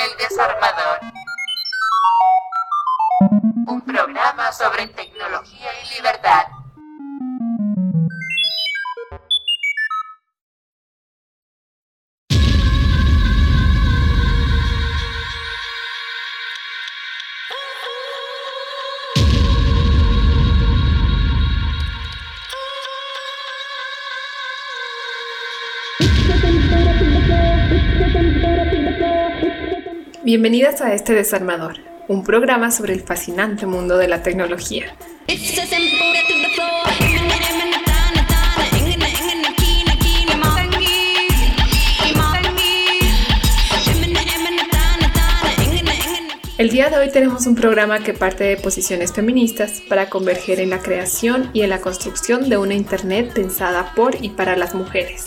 El Desarmador. Un programa sobre tecnología y libertad. Bienvenidas a este Desarmador, un programa sobre el fascinante mundo de la tecnología. El día de hoy tenemos un programa que parte de posiciones feministas para converger en la creación y en la construcción de una Internet pensada por y para las mujeres.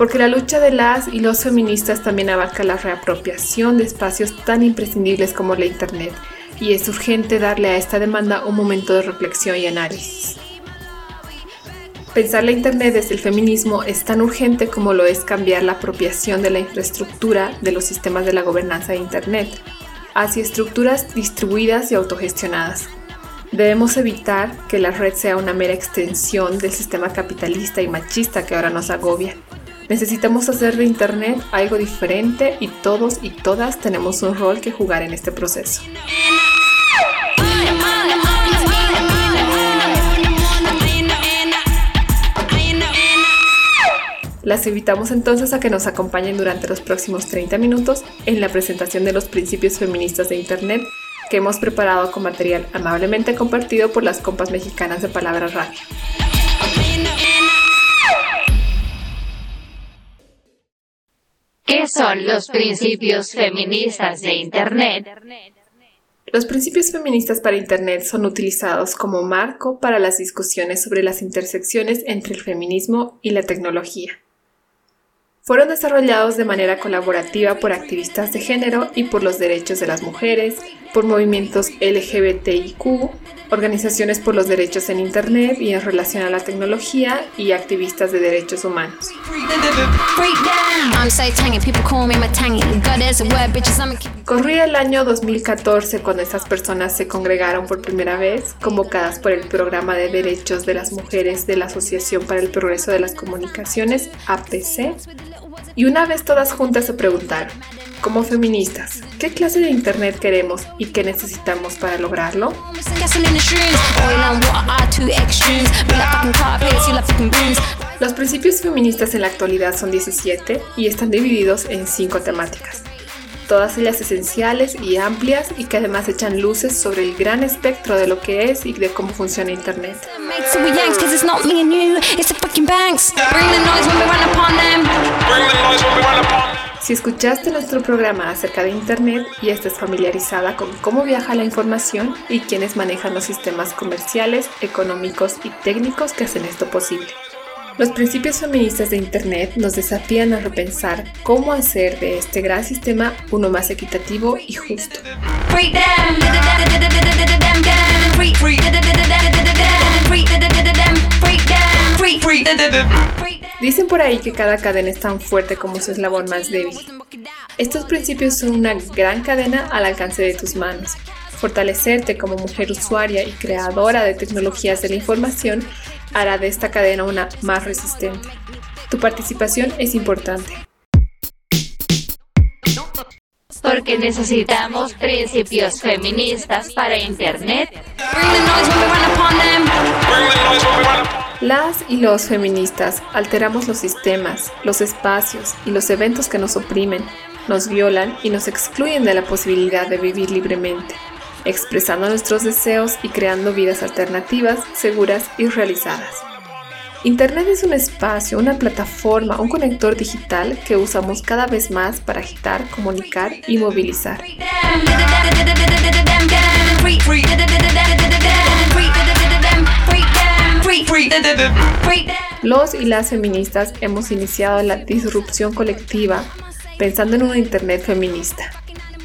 Porque la lucha de las y los feministas también abarca la reapropiación de espacios tan imprescindibles como la Internet, y es urgente darle a esta demanda un momento de reflexión y análisis. Pensar la Internet desde el feminismo es tan urgente como lo es cambiar la apropiación de la infraestructura de los sistemas de la gobernanza de Internet hacia estructuras distribuidas y autogestionadas. Debemos evitar que la red sea una mera extensión del sistema capitalista y machista que ahora nos agobia. Necesitamos hacer de Internet algo diferente y todos y todas tenemos un rol que jugar en este proceso. Las invitamos entonces a que nos acompañen durante los próximos 30 minutos en la presentación de los principios feministas de Internet que hemos preparado con material amablemente compartido por las compas mexicanas de Palabra Radio. ¿Qué son los principios feministas de Internet? Los principios feministas para Internet son utilizados como marco para las discusiones sobre las intersecciones entre el feminismo y la tecnología. Fueron desarrollados de manera colaborativa por activistas de género y por los derechos de las mujeres, por movimientos LGBTIQ, organizaciones por los derechos en Internet y en relación a la tecnología y activistas de derechos humanos. Corría el año 2014 cuando estas personas se congregaron por primera vez, convocadas por el Programa de Derechos de las Mujeres de la Asociación para el Progreso de las Comunicaciones, APC, y una vez todas juntas se preguntaron, como feministas, ¿qué clase de Internet queremos y qué necesitamos para lograrlo? Los principios feministas en la actualidad son 17 y están divididos en 5 temáticas, todas ellas esenciales y amplias y que además echan luces sobre el gran espectro de lo que es y de cómo funciona Internet. Si escuchaste nuestro programa acerca de Internet y estás familiarizada con cómo viaja la información y quiénes manejan los sistemas comerciales, económicos y técnicos que hacen esto posible. Los principios feministas de Internet nos desafían a repensar cómo hacer de este gran sistema uno más equitativo y justo. Dicen por ahí que cada cadena es tan fuerte como su eslabón más débil. Estos principios son una gran cadena al alcance de tus manos. Fortalecerte como mujer usuaria y creadora de tecnologías de la información hará de esta cadena una más resistente. Tu participación es importante. Porque necesitamos principios feministas para Internet. Las y los feministas alteramos los sistemas, los espacios y los eventos que nos oprimen, nos violan y nos excluyen de la posibilidad de vivir libremente, expresando nuestros deseos y creando vidas alternativas, seguras y realizadas. Internet es un espacio, una plataforma, un conector digital que usamos cada vez más para agitar, comunicar y movilizar. Los y las feministas hemos iniciado la disrupción colectiva pensando en una Internet feminista.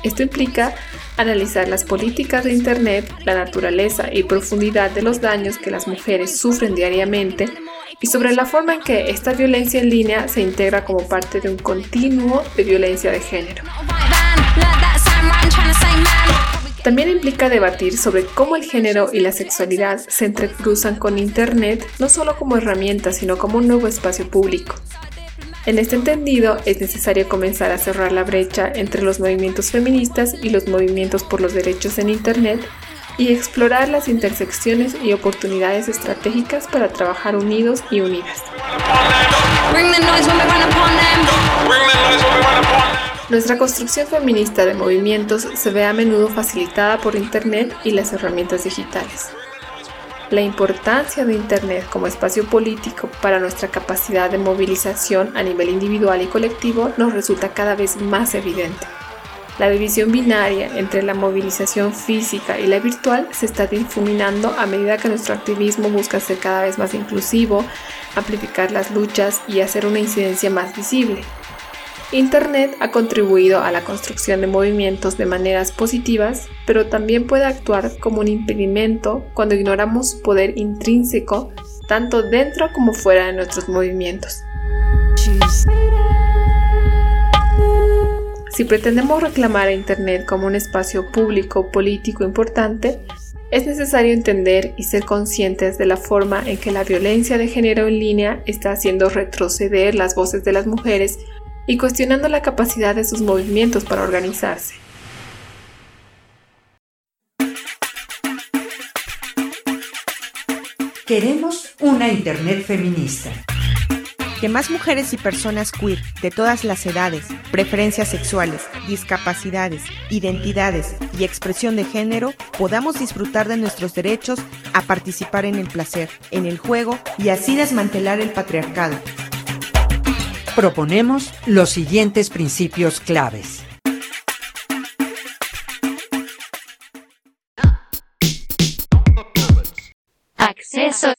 Esto implica analizar las políticas de Internet, la naturaleza y profundidad de los daños que las mujeres sufren diariamente y sobre la forma en que esta violencia en línea se integra como parte de un continuo de violencia de género. También implica debatir sobre cómo el género y la sexualidad se entrecruzan con Internet, no solo como herramienta, sino como un nuevo espacio público. En este entendido, es necesario comenzar a cerrar la brecha entre los movimientos feministas y los movimientos por los derechos en Internet y explorar las intersecciones y oportunidades estratégicas para trabajar unidos y unidas. Nuestra construcción feminista de movimientos se ve a menudo facilitada por Internet y las herramientas digitales. La importancia de Internet como espacio político para nuestra capacidad de movilización a nivel individual y colectivo nos resulta cada vez más evidente. La división binaria entre la movilización física y la virtual se está difuminando a medida que nuestro activismo busca ser cada vez más inclusivo, amplificar las luchas y hacer una incidencia más visible. Internet ha contribuido a la construcción de movimientos de maneras positivas, pero también puede actuar como un impedimento cuando ignoramos su poder intrínseco tanto dentro como fuera de nuestros movimientos. Si pretendemos reclamar a Internet como un espacio público político importante, es necesario entender y ser conscientes de la forma en que la violencia de género en línea está haciendo retroceder las voces de las mujeres y cuestionando la capacidad de sus movimientos para organizarse. Queremos una Internet feminista. Que más mujeres y personas queer de todas las edades, preferencias sexuales, discapacidades, identidades y expresión de género podamos disfrutar de nuestros derechos a participar en el placer, en el juego y así desmantelar el patriarcado proponemos los siguientes principios claves. Acceso.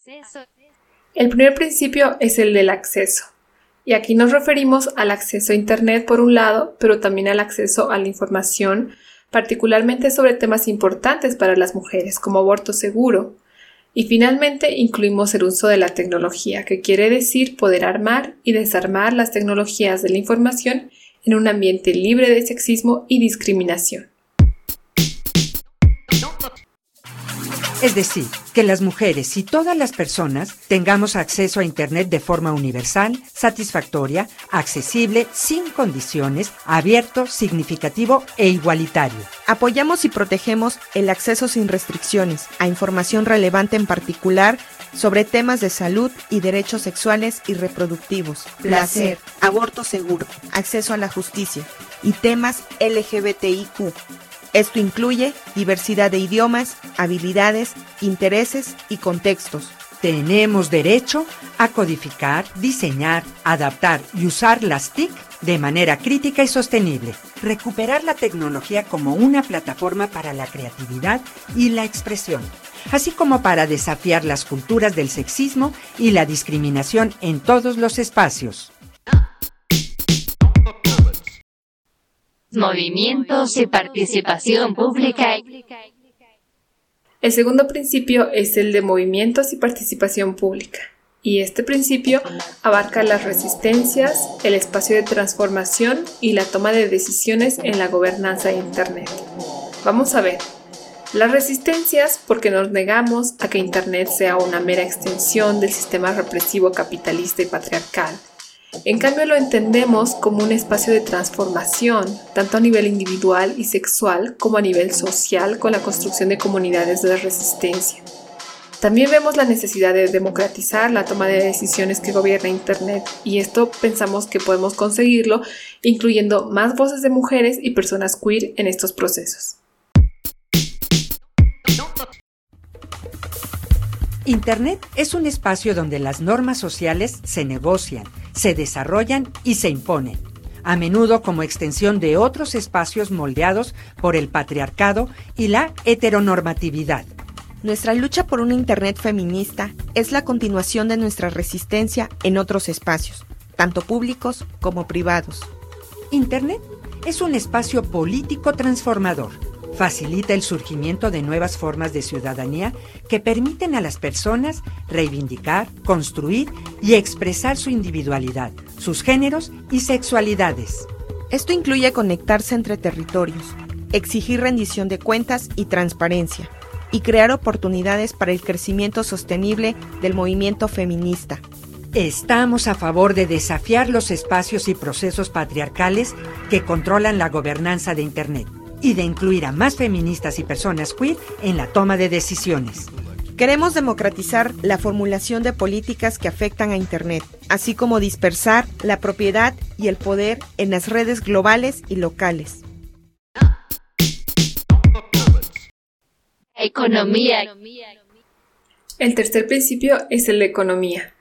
El primer principio es el del acceso. Y aquí nos referimos al acceso a Internet por un lado, pero también al acceso a la información, particularmente sobre temas importantes para las mujeres, como aborto seguro, y finalmente incluimos el uso de la tecnología, que quiere decir poder armar y desarmar las tecnologías de la información en un ambiente libre de sexismo y discriminación. Es decir, que las mujeres y todas las personas tengamos acceso a Internet de forma universal, satisfactoria, accesible, sin condiciones, abierto, significativo e igualitario. Apoyamos y protegemos el acceso sin restricciones a información relevante en particular sobre temas de salud y derechos sexuales y reproductivos, placer, aborto seguro, acceso a la justicia. Y temas LGBTIQ esto incluye diversidad de idiomas, habilidades, intereses y contextos. Tenemos derecho a codificar, diseñar, adaptar y usar las TIC de manera crítica y sostenible. Recuperar la tecnología como una plataforma para la creatividad y la expresión, así como para desafiar las culturas del sexismo y la discriminación en todos los espacios. Movimientos y participación pública. El segundo principio es el de movimientos y participación pública. Y este principio abarca las resistencias, el espacio de transformación y la toma de decisiones en la gobernanza de Internet. Vamos a ver. Las resistencias porque nos negamos a que Internet sea una mera extensión del sistema represivo capitalista y patriarcal en cambio lo entendemos como un espacio de transformación, tanto a nivel individual y sexual como a nivel social con la construcción de comunidades de resistencia. También vemos la necesidad de democratizar la toma de decisiones que gobierna Internet y esto pensamos que podemos conseguirlo incluyendo más voces de mujeres y personas queer en estos procesos. Internet es un espacio donde las normas sociales se negocian, se desarrollan y se imponen, a menudo como extensión de otros espacios moldeados por el patriarcado y la heteronormatividad. Nuestra lucha por una Internet feminista es la continuación de nuestra resistencia en otros espacios, tanto públicos como privados. Internet es un espacio político transformador facilita el surgimiento de nuevas formas de ciudadanía que permiten a las personas reivindicar, construir y expresar su individualidad, sus géneros y sexualidades. Esto incluye conectarse entre territorios, exigir rendición de cuentas y transparencia, y crear oportunidades para el crecimiento sostenible del movimiento feminista. Estamos a favor de desafiar los espacios y procesos patriarcales que controlan la gobernanza de Internet y de incluir a más feministas y personas queer en la toma de decisiones. Queremos democratizar la formulación de políticas que afectan a Internet, así como dispersar la propiedad y el poder en las redes globales y locales. Economía. El tercer principio es el de economía.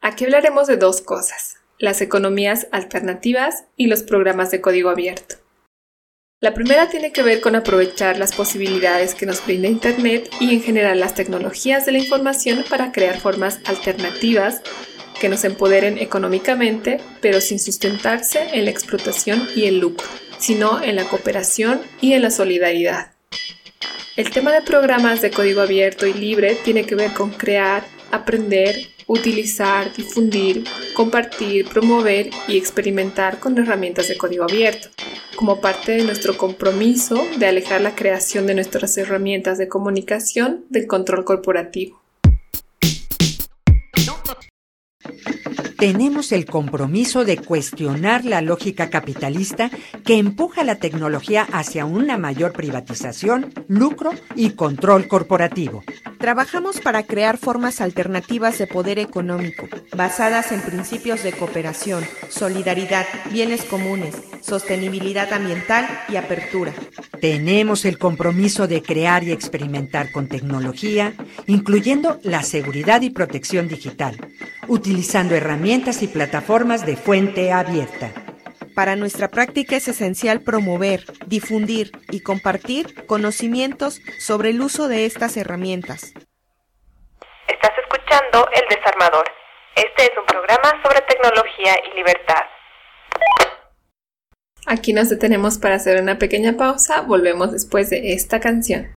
Aquí hablaremos de dos cosas, las economías alternativas y los programas de código abierto. La primera tiene que ver con aprovechar las posibilidades que nos brinda Internet y en general las tecnologías de la información para crear formas alternativas que nos empoderen económicamente, pero sin sustentarse en la explotación y el lucro, sino en la cooperación y en la solidaridad. El tema de programas de código abierto y libre tiene que ver con crear, aprender, utilizar, difundir, compartir, promover y experimentar con herramientas de código abierto, como parte de nuestro compromiso de alejar la creación de nuestras herramientas de comunicación del control corporativo. Tenemos el compromiso de cuestionar la lógica capitalista que empuja la tecnología hacia una mayor privatización, lucro y control corporativo. Trabajamos para crear formas alternativas de poder económico, basadas en principios de cooperación, solidaridad, bienes comunes, sostenibilidad ambiental y apertura. Tenemos el compromiso de crear y experimentar con tecnología, incluyendo la seguridad y protección digital, utilizando herramientas y plataformas de fuente abierta. Para nuestra práctica es esencial promover, difundir y compartir conocimientos sobre el uso de estas herramientas. Estás escuchando El Desarmador. Este es un programa sobre tecnología y libertad. Aquí nos detenemos para hacer una pequeña pausa, volvemos después de esta canción.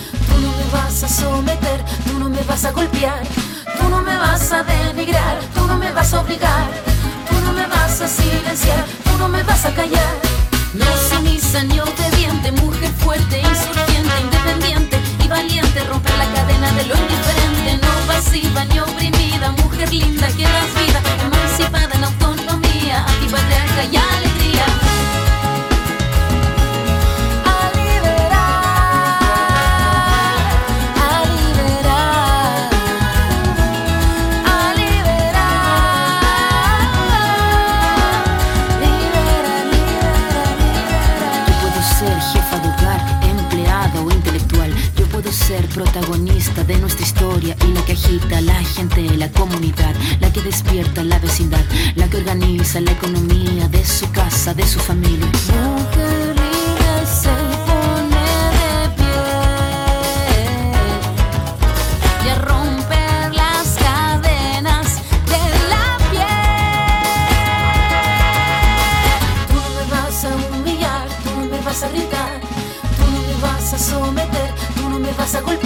Tú no me vas a someter, tú no me vas a golpear. Tú no me vas a denigrar, tú no me vas a obligar me vas a silenciar, tú no me vas a callar. No sumisa ni obediente, mujer fuerte, insurgente, independiente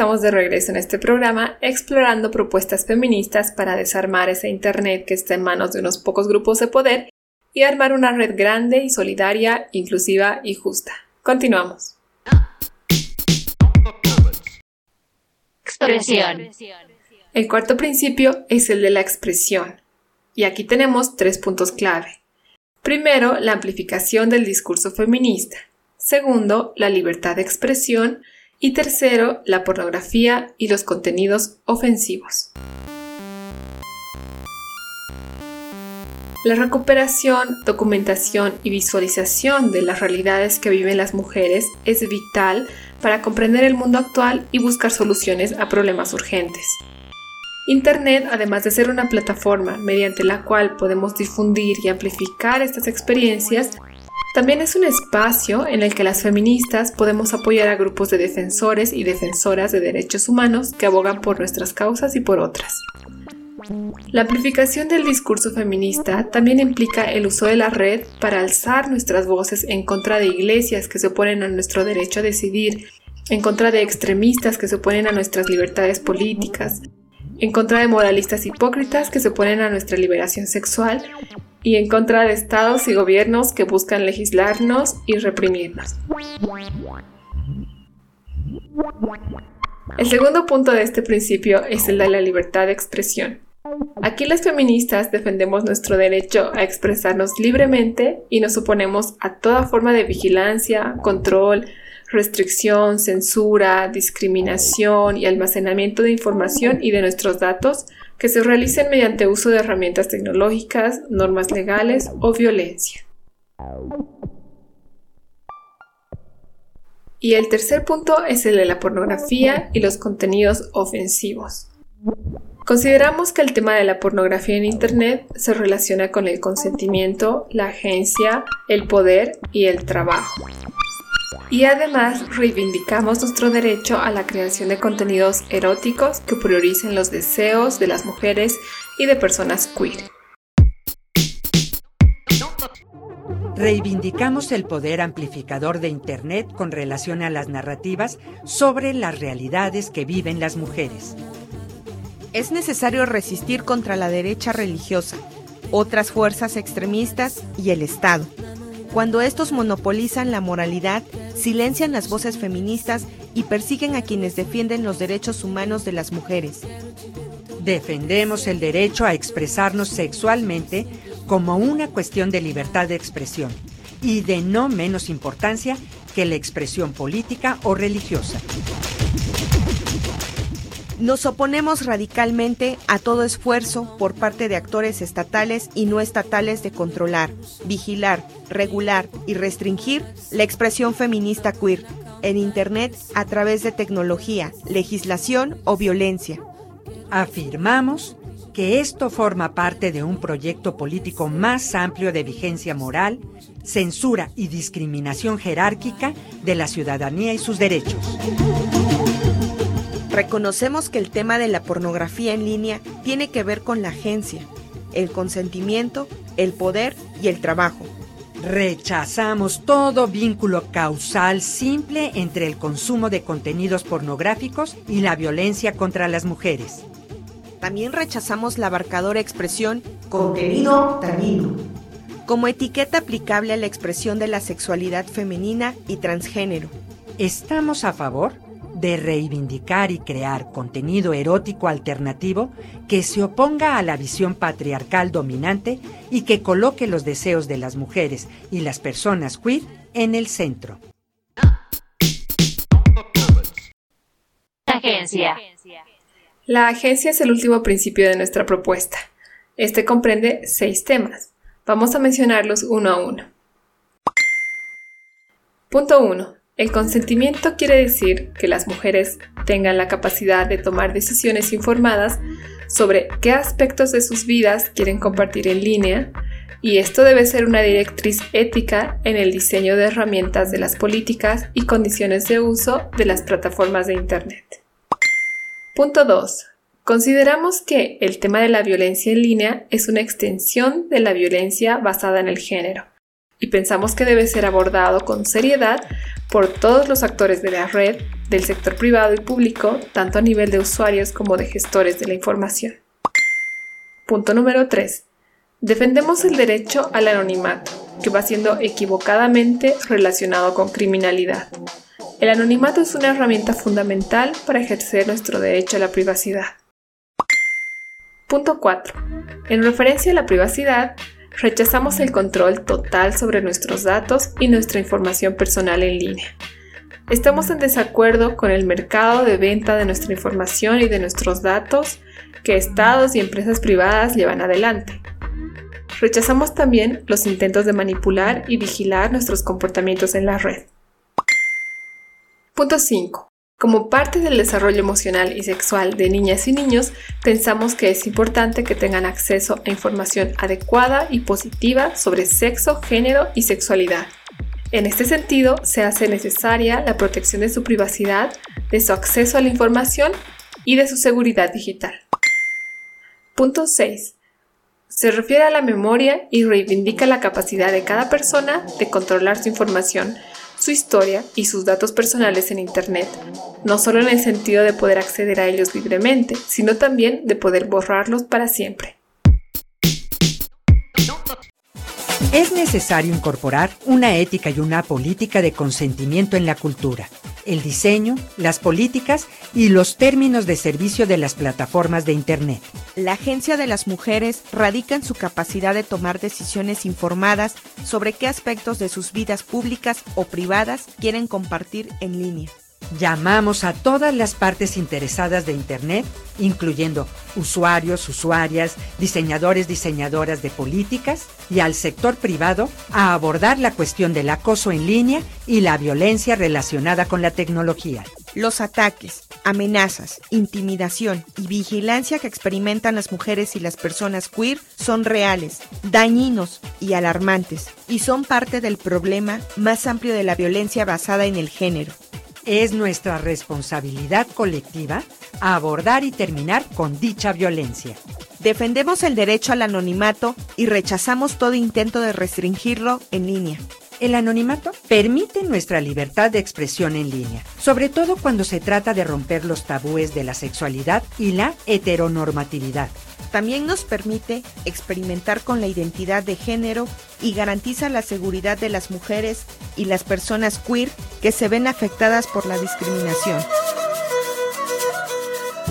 Estamos de regreso en este programa explorando propuestas feministas para desarmar ese Internet que está en manos de unos pocos grupos de poder y armar una red grande y solidaria, inclusiva y justa. Continuamos. Expresión. El cuarto principio es el de la expresión. Y aquí tenemos tres puntos clave. Primero, la amplificación del discurso feminista. Segundo, la libertad de expresión. Y tercero, la pornografía y los contenidos ofensivos. La recuperación, documentación y visualización de las realidades que viven las mujeres es vital para comprender el mundo actual y buscar soluciones a problemas urgentes. Internet, además de ser una plataforma mediante la cual podemos difundir y amplificar estas experiencias, también es un espacio en el que las feministas podemos apoyar a grupos de defensores y defensoras de derechos humanos que abogan por nuestras causas y por otras. La amplificación del discurso feminista también implica el uso de la red para alzar nuestras voces en contra de iglesias que se oponen a nuestro derecho a decidir, en contra de extremistas que se oponen a nuestras libertades políticas, en contra de moralistas hipócritas que se oponen a nuestra liberación sexual y en contra de estados y gobiernos que buscan legislarnos y reprimirnos. El segundo punto de este principio es el de la libertad de expresión. Aquí las feministas defendemos nuestro derecho a expresarnos libremente y nos oponemos a toda forma de vigilancia, control, restricción, censura, discriminación y almacenamiento de información y de nuestros datos que se realicen mediante uso de herramientas tecnológicas, normas legales o violencia. Y el tercer punto es el de la pornografía y los contenidos ofensivos. Consideramos que el tema de la pornografía en Internet se relaciona con el consentimiento, la agencia, el poder y el trabajo. Y además reivindicamos nuestro derecho a la creación de contenidos eróticos que prioricen los deseos de las mujeres y de personas queer. Reivindicamos el poder amplificador de Internet con relación a las narrativas sobre las realidades que viven las mujeres es necesario resistir contra la derecha religiosa, otras fuerzas extremistas y el Estado. Cuando estos monopolizan la moralidad, silencian las voces feministas y persiguen a quienes defienden los derechos humanos de las mujeres. Defendemos el derecho a expresarnos sexualmente como una cuestión de libertad de expresión y de no menos importancia que la expresión política o religiosa. Nos oponemos radicalmente a todo esfuerzo por parte de actores estatales y no estatales de controlar, vigilar, regular y restringir la expresión feminista queer en Internet a través de tecnología, legislación o violencia. Afirmamos que esto forma parte de un proyecto político más amplio de vigencia moral, censura y discriminación jerárquica de la ciudadanía y sus derechos. Reconocemos que el tema de la pornografía en línea tiene que ver con la agencia, el consentimiento, el poder y el trabajo. Rechazamos todo vínculo causal simple entre el consumo de contenidos pornográficos y la violencia contra las mujeres. También rechazamos la abarcadora expresión contenido dañino como etiqueta aplicable a la expresión de la sexualidad femenina y transgénero. Estamos a favor de reivindicar y crear contenido erótico alternativo que se oponga a la visión patriarcal dominante y que coloque los deseos de las mujeres y las personas queer en el centro. Agencia. La agencia es el último principio de nuestra propuesta. Este comprende seis temas. Vamos a mencionarlos uno a uno. Punto 1. El consentimiento quiere decir que las mujeres tengan la capacidad de tomar decisiones informadas sobre qué aspectos de sus vidas quieren compartir en línea y esto debe ser una directriz ética en el diseño de herramientas de las políticas y condiciones de uso de las plataformas de Internet. Punto 2. Consideramos que el tema de la violencia en línea es una extensión de la violencia basada en el género y pensamos que debe ser abordado con seriedad por todos los actores de la red, del sector privado y público, tanto a nivel de usuarios como de gestores de la información. Punto número 3. Defendemos el derecho al anonimato, que va siendo equivocadamente relacionado con criminalidad. El anonimato es una herramienta fundamental para ejercer nuestro derecho a la privacidad. Punto 4. En referencia a la privacidad, rechazamos el control total sobre nuestros datos y nuestra información personal en línea. Estamos en desacuerdo con el mercado de venta de nuestra información y de nuestros datos que estados y empresas privadas llevan adelante. Rechazamos también los intentos de manipular y vigilar nuestros comportamientos en la red. Punto 5. Como parte del desarrollo emocional y sexual de niñas y niños, pensamos que es importante que tengan acceso a información adecuada y positiva sobre sexo, género y sexualidad. En este sentido, se hace necesaria la protección de su privacidad, de su acceso a la información y de su seguridad digital. Punto 6. Se refiere a la memoria y reivindica la capacidad de cada persona de controlar su información su historia y sus datos personales en Internet, no solo en el sentido de poder acceder a ellos libremente, sino también de poder borrarlos para siempre. Es necesario incorporar una ética y una política de consentimiento en la cultura, el diseño, las políticas y los términos de servicio de las plataformas de Internet. La Agencia de las Mujeres radica en su capacidad de tomar decisiones informadas sobre qué aspectos de sus vidas públicas o privadas quieren compartir en línea. Llamamos a todas las partes interesadas de Internet, incluyendo usuarios, usuarias, diseñadores, diseñadoras de políticas y al sector privado a abordar la cuestión del acoso en línea y la violencia relacionada con la tecnología. Los ataques, amenazas, intimidación y vigilancia que experimentan las mujeres y las personas queer son reales, dañinos y alarmantes, y son parte del problema más amplio de la violencia basada en el género. Es nuestra responsabilidad colectiva abordar y terminar con dicha violencia. Defendemos el derecho al anonimato y rechazamos todo intento de restringirlo en línea. El anonimato permite nuestra libertad de expresión en línea, sobre todo cuando se trata de romper los tabúes de la sexualidad y la heteronormatividad. También nos permite experimentar con la identidad de género y garantiza la seguridad de las mujeres y las personas queer que se ven afectadas por la discriminación.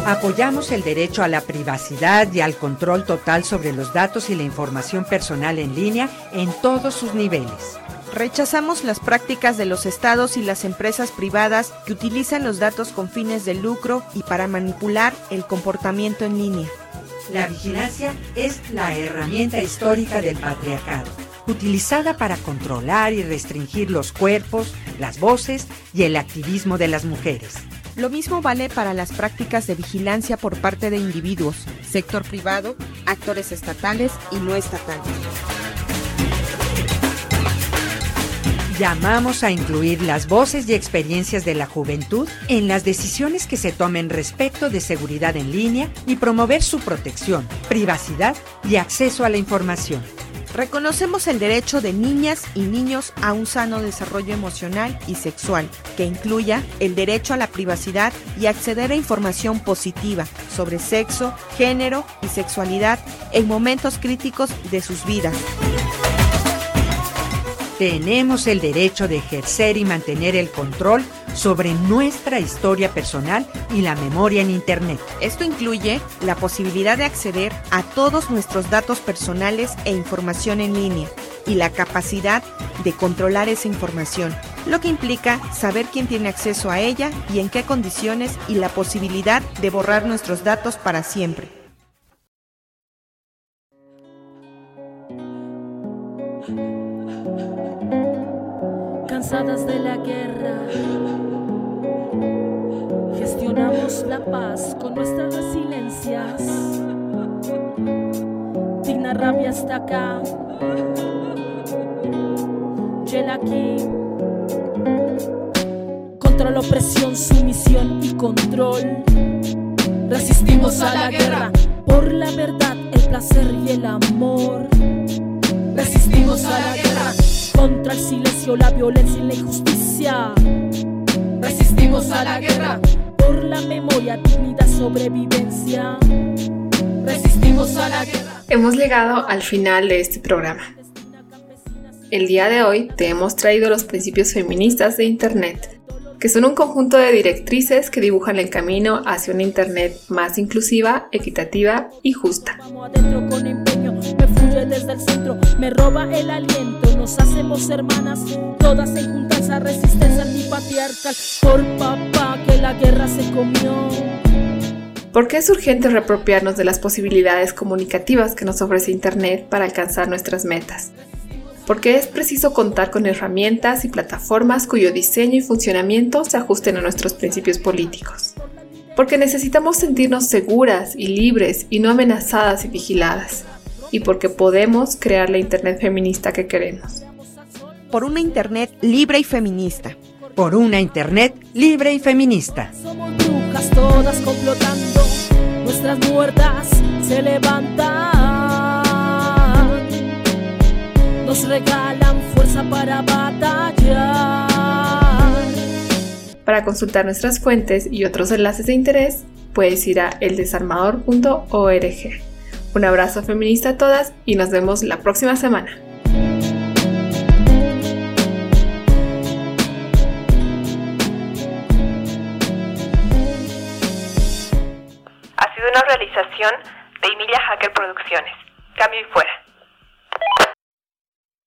Apoyamos el derecho a la privacidad y al control total sobre los datos y la información personal en línea en todos sus niveles. Rechazamos las prácticas de los estados y las empresas privadas que utilizan los datos con fines de lucro y para manipular el comportamiento en línea. La vigilancia es la herramienta histórica del patriarcado, utilizada para controlar y restringir los cuerpos, las voces y el activismo de las mujeres. Lo mismo vale para las prácticas de vigilancia por parte de individuos, sector privado, actores estatales y no estatales. Llamamos a incluir las voces y experiencias de la juventud en las decisiones que se tomen respecto de seguridad en línea y promover su protección, privacidad y acceso a la información. Reconocemos el derecho de niñas y niños a un sano desarrollo emocional y sexual, que incluya el derecho a la privacidad y acceder a información positiva sobre sexo, género y sexualidad en momentos críticos de sus vidas. Tenemos el derecho de ejercer y mantener el control sobre nuestra historia personal y la memoria en Internet. Esto incluye la posibilidad de acceder a todos nuestros datos personales e información en línea y la capacidad de controlar esa información, lo que implica saber quién tiene acceso a ella y en qué condiciones y la posibilidad de borrar nuestros datos para siempre. Cansadas de la guerra, gestionamos la paz con nuestras resiliencias. Digna rabia está acá, aquí. Contra la opresión, sumisión y control. Resistimos a la guerra por la verdad, el placer y el amor. Resistimos a la guerra contra el silencio, la violencia y la injusticia. Resistimos a la guerra por la memoria, dignidad, sobrevivencia. Resistimos a la guerra. Hemos llegado al final de este programa. El día de hoy te hemos traído los principios feministas de Internet, que son un conjunto de directrices que dibujan el camino hacia una Internet más inclusiva, equitativa y justa. Vamos adentro con empeño, me fluye desde el centro, me roba el aliento, hacemos hermanas, todas en juntas a resistencia antipatriarcal, por papá que la guerra se comió. ¿Por qué es urgente reapropiarnos de las posibilidades comunicativas que nos ofrece Internet para alcanzar nuestras metas? Porque es preciso contar con herramientas y plataformas cuyo diseño y funcionamiento se ajusten a nuestros principios políticos. Porque necesitamos sentirnos seguras y libres y no amenazadas y vigiladas. Y porque podemos crear la Internet feminista que queremos. Por una Internet libre y feminista. Por una Internet libre y feminista. Somos brujas todas complotando, nuestras muertas se levantan. Nos regalan fuerza para batallar. Para consultar nuestras fuentes y otros enlaces de interés, puedes ir a eldesarmador.org. Un abrazo feminista a todas y nos vemos la próxima semana. Ha sido una realización de Emilia Hacker Producciones. Cambio y fuera.